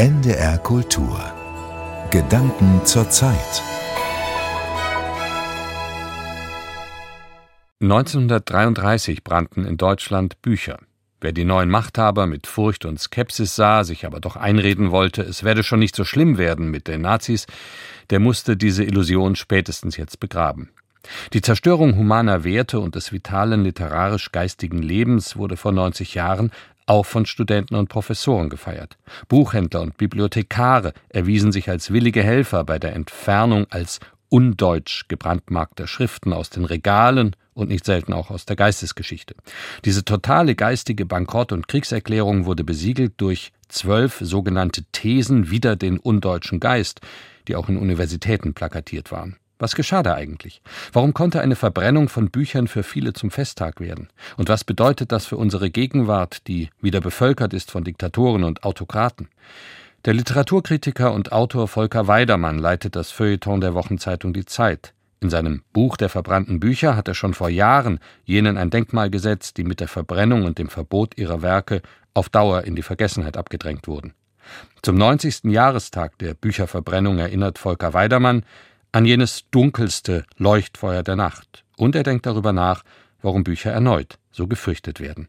NDR Kultur. Gedanken zur Zeit. 1933 brannten in Deutschland Bücher. Wer die neuen Machthaber mit Furcht und Skepsis sah, sich aber doch einreden wollte, es werde schon nicht so schlimm werden mit den Nazis, der musste diese Illusion spätestens jetzt begraben. Die Zerstörung humaner Werte und des vitalen literarisch-geistigen Lebens wurde vor 90 Jahren auch von Studenten und Professoren gefeiert. Buchhändler und Bibliothekare erwiesen sich als willige Helfer bei der Entfernung als undeutsch gebrandmarkter Schriften aus den Regalen und nicht selten auch aus der Geistesgeschichte. Diese totale geistige Bankrott- und Kriegserklärung wurde besiegelt durch zwölf sogenannte Thesen wider den undeutschen Geist, die auch in Universitäten plakatiert waren. Was geschah da eigentlich? Warum konnte eine Verbrennung von Büchern für viele zum Festtag werden? Und was bedeutet das für unsere Gegenwart, die wieder bevölkert ist von Diktatoren und Autokraten? Der Literaturkritiker und Autor Volker Weidermann leitet das Feuilleton der Wochenzeitung Die Zeit. In seinem Buch der verbrannten Bücher hat er schon vor Jahren jenen ein Denkmal gesetzt, die mit der Verbrennung und dem Verbot ihrer Werke auf Dauer in die Vergessenheit abgedrängt wurden. Zum 90. Jahrestag der Bücherverbrennung erinnert Volker Weidermann, an jenes dunkelste Leuchtfeuer der Nacht, und er denkt darüber nach, warum Bücher erneut so gefürchtet werden.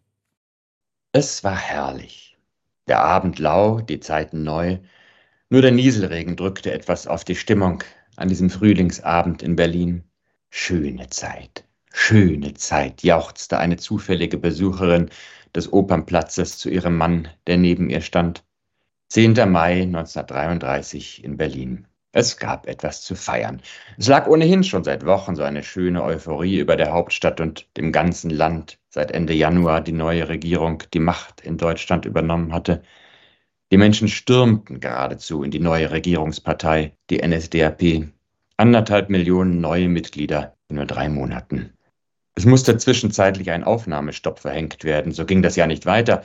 Es war herrlich. Der Abend lau, die Zeiten neu. Nur der Nieselregen drückte etwas auf die Stimmung an diesem Frühlingsabend in Berlin. Schöne Zeit, schöne Zeit, jauchzte eine zufällige Besucherin des Opernplatzes zu ihrem Mann, der neben ihr stand. 10. Mai 1933 in Berlin. Es gab etwas zu feiern. Es lag ohnehin schon seit Wochen so eine schöne Euphorie über der Hauptstadt und dem ganzen Land, seit Ende Januar die neue Regierung die Macht in Deutschland übernommen hatte. Die Menschen stürmten geradezu in die neue Regierungspartei, die NSDAP. Anderthalb Millionen neue Mitglieder in nur drei Monaten. Es musste zwischenzeitlich ein Aufnahmestopp verhängt werden. So ging das ja nicht weiter.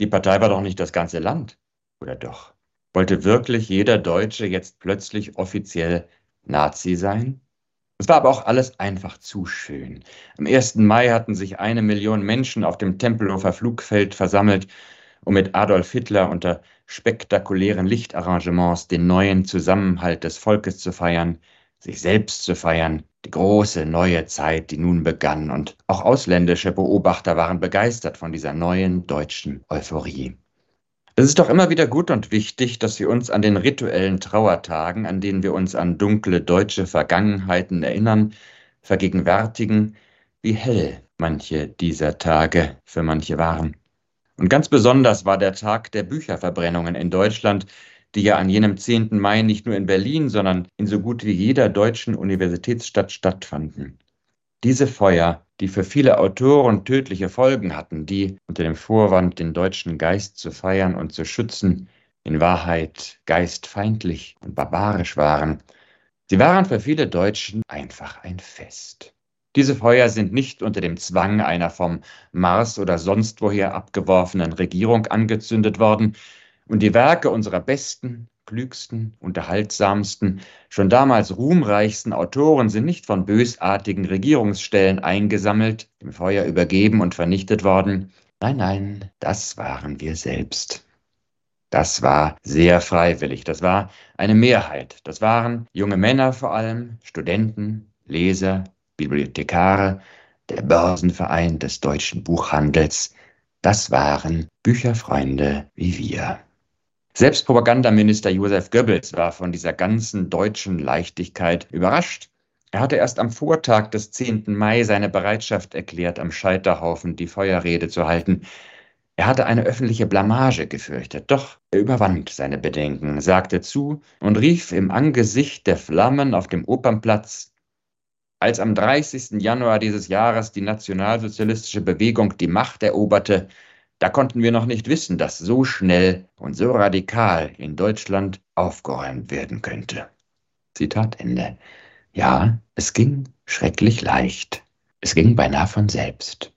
Die Partei war doch nicht das ganze Land. Oder doch? Wollte wirklich jeder Deutsche jetzt plötzlich offiziell Nazi sein? Es war aber auch alles einfach zu schön. Am 1. Mai hatten sich eine Million Menschen auf dem Tempelhofer Flugfeld versammelt, um mit Adolf Hitler unter spektakulären Lichtarrangements den neuen Zusammenhalt des Volkes zu feiern, sich selbst zu feiern, die große neue Zeit, die nun begann, und auch ausländische Beobachter waren begeistert von dieser neuen deutschen Euphorie. Es ist doch immer wieder gut und wichtig, dass wir uns an den rituellen Trauertagen, an denen wir uns an dunkle deutsche Vergangenheiten erinnern, vergegenwärtigen, wie hell manche dieser Tage für manche waren. Und ganz besonders war der Tag der Bücherverbrennungen in Deutschland, die ja an jenem 10. Mai nicht nur in Berlin, sondern in so gut wie jeder deutschen Universitätsstadt stattfanden. Diese Feuer die für viele Autoren tödliche Folgen hatten, die unter dem Vorwand, den deutschen Geist zu feiern und zu schützen, in Wahrheit geistfeindlich und barbarisch waren. Sie waren für viele Deutschen einfach ein Fest. Diese Feuer sind nicht unter dem Zwang einer vom Mars oder sonst woher abgeworfenen Regierung angezündet worden, und die Werke unserer besten, klügsten, unterhaltsamsten, schon damals ruhmreichsten Autoren sind nicht von bösartigen Regierungsstellen eingesammelt, dem Feuer übergeben und vernichtet worden. Nein, nein, das waren wir selbst. Das war sehr freiwillig, das war eine Mehrheit, das waren junge Männer vor allem, Studenten, Leser, Bibliothekare, der Börsenverein des deutschen Buchhandels, das waren Bücherfreunde wie wir. Selbst Propagandaminister Josef Goebbels war von dieser ganzen deutschen Leichtigkeit überrascht. Er hatte erst am Vortag des 10. Mai seine Bereitschaft erklärt, am Scheiterhaufen die Feuerrede zu halten. Er hatte eine öffentliche Blamage gefürchtet, doch er überwand seine Bedenken, sagte zu und rief im Angesicht der Flammen auf dem Opernplatz als am 30. Januar dieses Jahres die nationalsozialistische Bewegung die Macht eroberte, da konnten wir noch nicht wissen, dass so schnell und so radikal in Deutschland aufgeräumt werden könnte. Zitat Ende. Ja, es ging schrecklich leicht. Es ging beinahe von selbst.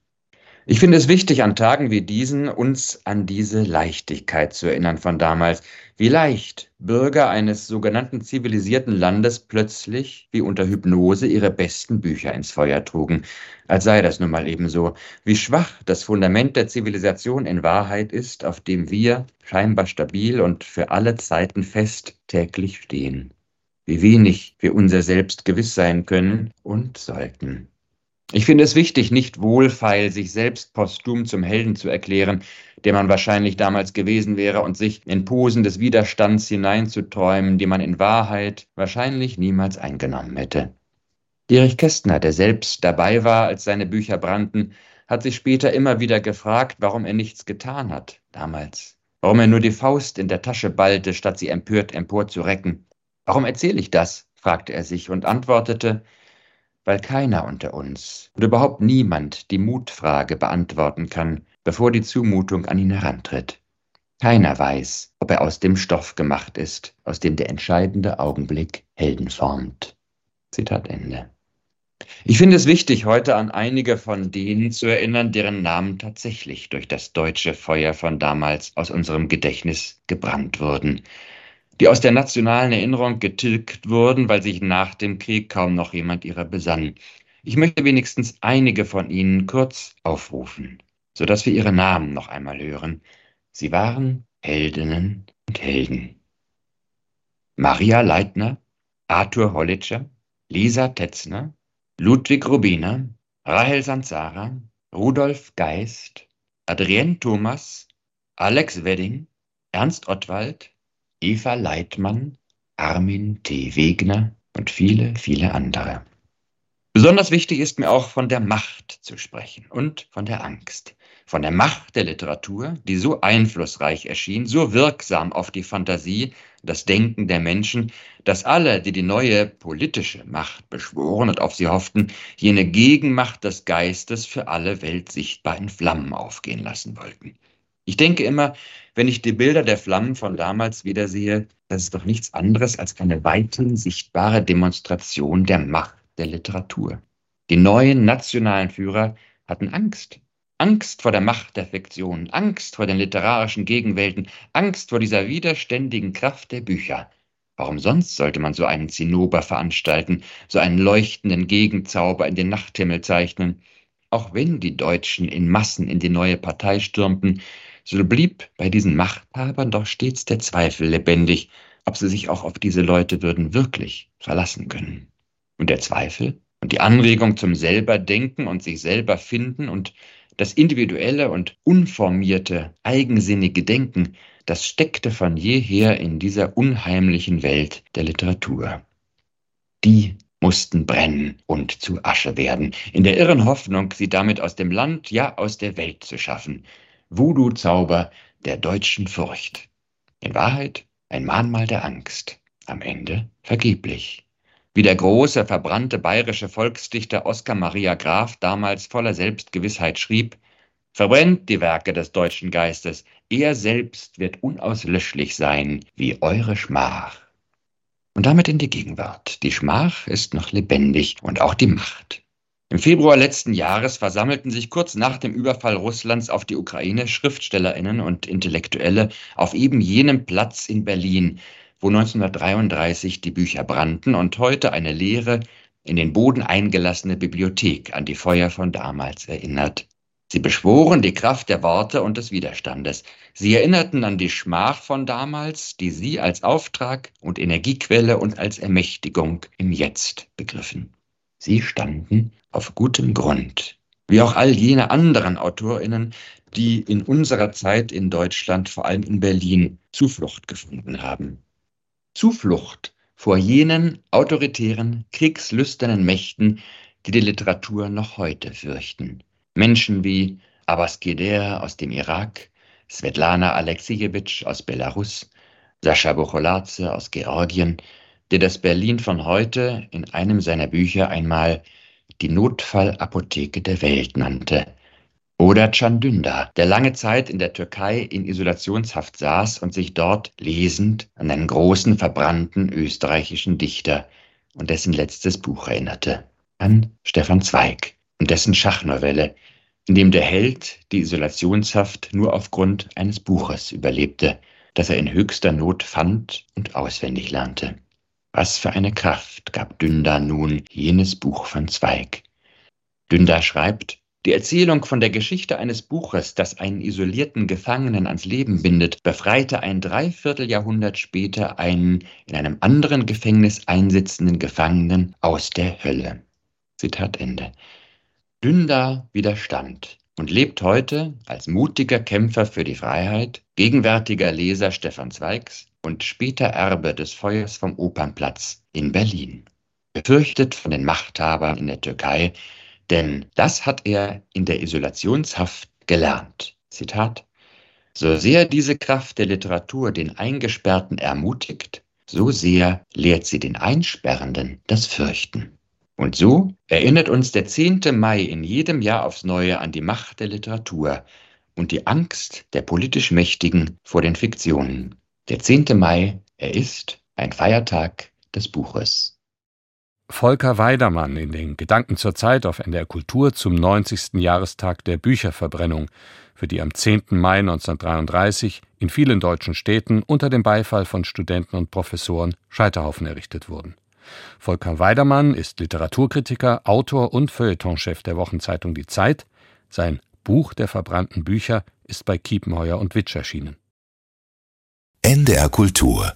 Ich finde es wichtig, an Tagen wie diesen uns an diese Leichtigkeit zu erinnern von damals. Wie leicht Bürger eines sogenannten zivilisierten Landes plötzlich, wie unter Hypnose, ihre besten Bücher ins Feuer trugen, als sei das nun mal ebenso. Wie schwach das Fundament der Zivilisation in Wahrheit ist, auf dem wir, scheinbar stabil und für alle Zeiten fest, täglich stehen. Wie wenig wir unser Selbst gewiss sein können und sollten. Ich finde es wichtig, nicht wohlfeil sich selbst posthum zum Helden zu erklären, der man wahrscheinlich damals gewesen wäre, und sich in Posen des Widerstands hineinzuträumen, die man in Wahrheit wahrscheinlich niemals eingenommen hätte. Erich Kästner, der selbst dabei war, als seine Bücher brannten, hat sich später immer wieder gefragt, warum er nichts getan hat, damals. Warum er nur die Faust in der Tasche ballte, statt sie empört emporzurecken. Warum erzähle ich das? fragte er sich und antwortete, weil keiner unter uns und überhaupt niemand die Mutfrage beantworten kann, bevor die Zumutung an ihn herantritt. Keiner weiß, ob er aus dem Stoff gemacht ist, aus dem der entscheidende Augenblick Helden formt. Zitat Ende. Ich finde es wichtig, heute an einige von denen zu erinnern, deren Namen tatsächlich durch das deutsche Feuer von damals aus unserem Gedächtnis gebrannt wurden, die aus der nationalen Erinnerung getilgt wurden, weil sich nach dem Krieg kaum noch jemand ihrer besann. Ich möchte wenigstens einige von ihnen kurz aufrufen, sodass wir ihre Namen noch einmal hören. Sie waren Heldinnen und Helden. Maria Leitner, Arthur Hollitscher, Lisa Tetzner, Ludwig Rubiner, Rahel Sanzara, Rudolf Geist, Adrienne Thomas, Alex Wedding, Ernst Ottwald, Eva Leitmann, Armin T. Wegner und viele, viele andere. Besonders wichtig ist mir auch von der Macht zu sprechen und von der Angst. Von der Macht der Literatur, die so einflussreich erschien, so wirksam auf die Fantasie, das Denken der Menschen, dass alle, die die neue politische Macht beschworen und auf sie hofften, jene Gegenmacht des Geistes für alle Welt sichtbar in Flammen aufgehen lassen wollten. Ich denke immer, wenn ich die Bilder der Flammen von damals wiedersehe, das ist doch nichts anderes als eine weithin sichtbare Demonstration der Macht der Literatur. Die neuen nationalen Führer hatten Angst. Angst vor der Macht der Fiktion, Angst vor den literarischen Gegenwelten, Angst vor dieser widerständigen Kraft der Bücher. Warum sonst sollte man so einen Zinnober veranstalten, so einen leuchtenden Gegenzauber in den Nachthimmel zeichnen? Auch wenn die Deutschen in Massen in die neue Partei stürmten, so blieb bei diesen Machthabern doch stets der Zweifel lebendig, ob sie sich auch auf diese Leute würden wirklich verlassen können. Und der Zweifel und die Anregung zum selberdenken und sich selber finden und das individuelle und unformierte, eigensinnige Denken, das steckte von jeher in dieser unheimlichen Welt der Literatur. Die mussten brennen und zu Asche werden, in der irren Hoffnung, sie damit aus dem Land, ja aus der Welt zu schaffen, Voodoo-Zauber der deutschen Furcht. In Wahrheit ein Mahnmal der Angst, am Ende vergeblich. Wie der große, verbrannte bayerische Volksdichter Oskar Maria Graf damals voller Selbstgewissheit schrieb, Verbrennt die Werke des deutschen Geistes, er selbst wird unauslöschlich sein wie eure Schmach. Und damit in die Gegenwart. Die Schmach ist noch lebendig und auch die Macht. Im Februar letzten Jahres versammelten sich kurz nach dem Überfall Russlands auf die Ukraine Schriftstellerinnen und Intellektuelle auf eben jenem Platz in Berlin, wo 1933 die Bücher brannten und heute eine leere, in den Boden eingelassene Bibliothek an die Feuer von damals erinnert. Sie beschworen die Kraft der Worte und des Widerstandes. Sie erinnerten an die Schmach von damals, die sie als Auftrag und Energiequelle und als Ermächtigung im Jetzt begriffen. Sie standen auf gutem Grund, wie auch all jene anderen Autorinnen, die in unserer Zeit in Deutschland, vor allem in Berlin, Zuflucht gefunden haben. Zuflucht vor jenen autoritären, kriegslüsternen Mächten, die die Literatur noch heute fürchten. Menschen wie Abbas Geder aus dem Irak, Svetlana Alexejewitsch aus Belarus, Sascha Bocholadze aus Georgien, der das Berlin von heute in einem seiner Bücher einmal die Notfallapotheke der Welt nannte. Oder Can Dündar, der lange Zeit in der Türkei in Isolationshaft saß und sich dort lesend an einen großen verbrannten österreichischen Dichter und dessen letztes Buch erinnerte, an Stefan Zweig und dessen Schachnovelle in dem der Held die Isolationshaft nur aufgrund eines Buches überlebte, das er in höchster Not fand und auswendig lernte. Was für eine Kraft gab Dündar nun jenes Buch von Zweig. Dündar schreibt, die Erzählung von der Geschichte eines Buches, das einen isolierten Gefangenen ans Leben bindet, befreite ein Dreivierteljahrhundert später einen in einem anderen Gefängnis einsitzenden Gefangenen aus der Hölle. Zitat Ende. Dündar widerstand und lebt heute als mutiger Kämpfer für die Freiheit, gegenwärtiger Leser Stefan Zweigs und später Erbe des Feuers vom Opernplatz in Berlin. Befürchtet von den Machthabern in der Türkei, denn das hat er in der Isolationshaft gelernt. Zitat So sehr diese Kraft der Literatur den Eingesperrten ermutigt, so sehr lehrt sie den Einsperrenden das Fürchten. Und so erinnert uns der 10. Mai in jedem Jahr aufs Neue an die Macht der Literatur und die Angst der politisch Mächtigen vor den Fiktionen. Der 10. Mai, er ist ein Feiertag des Buches. Volker Weidermann in den Gedanken zur Zeit auf NDR Kultur zum 90. Jahrestag der Bücherverbrennung, für die am 10. Mai 1933 in vielen deutschen Städten unter dem Beifall von Studenten und Professoren Scheiterhaufen errichtet wurden. Volker Weidermann ist Literaturkritiker, Autor und Feuilletonchef der Wochenzeitung Die Zeit. Sein Buch der verbrannten Bücher ist bei Kiepenheuer und Witsch erschienen. NDR Kultur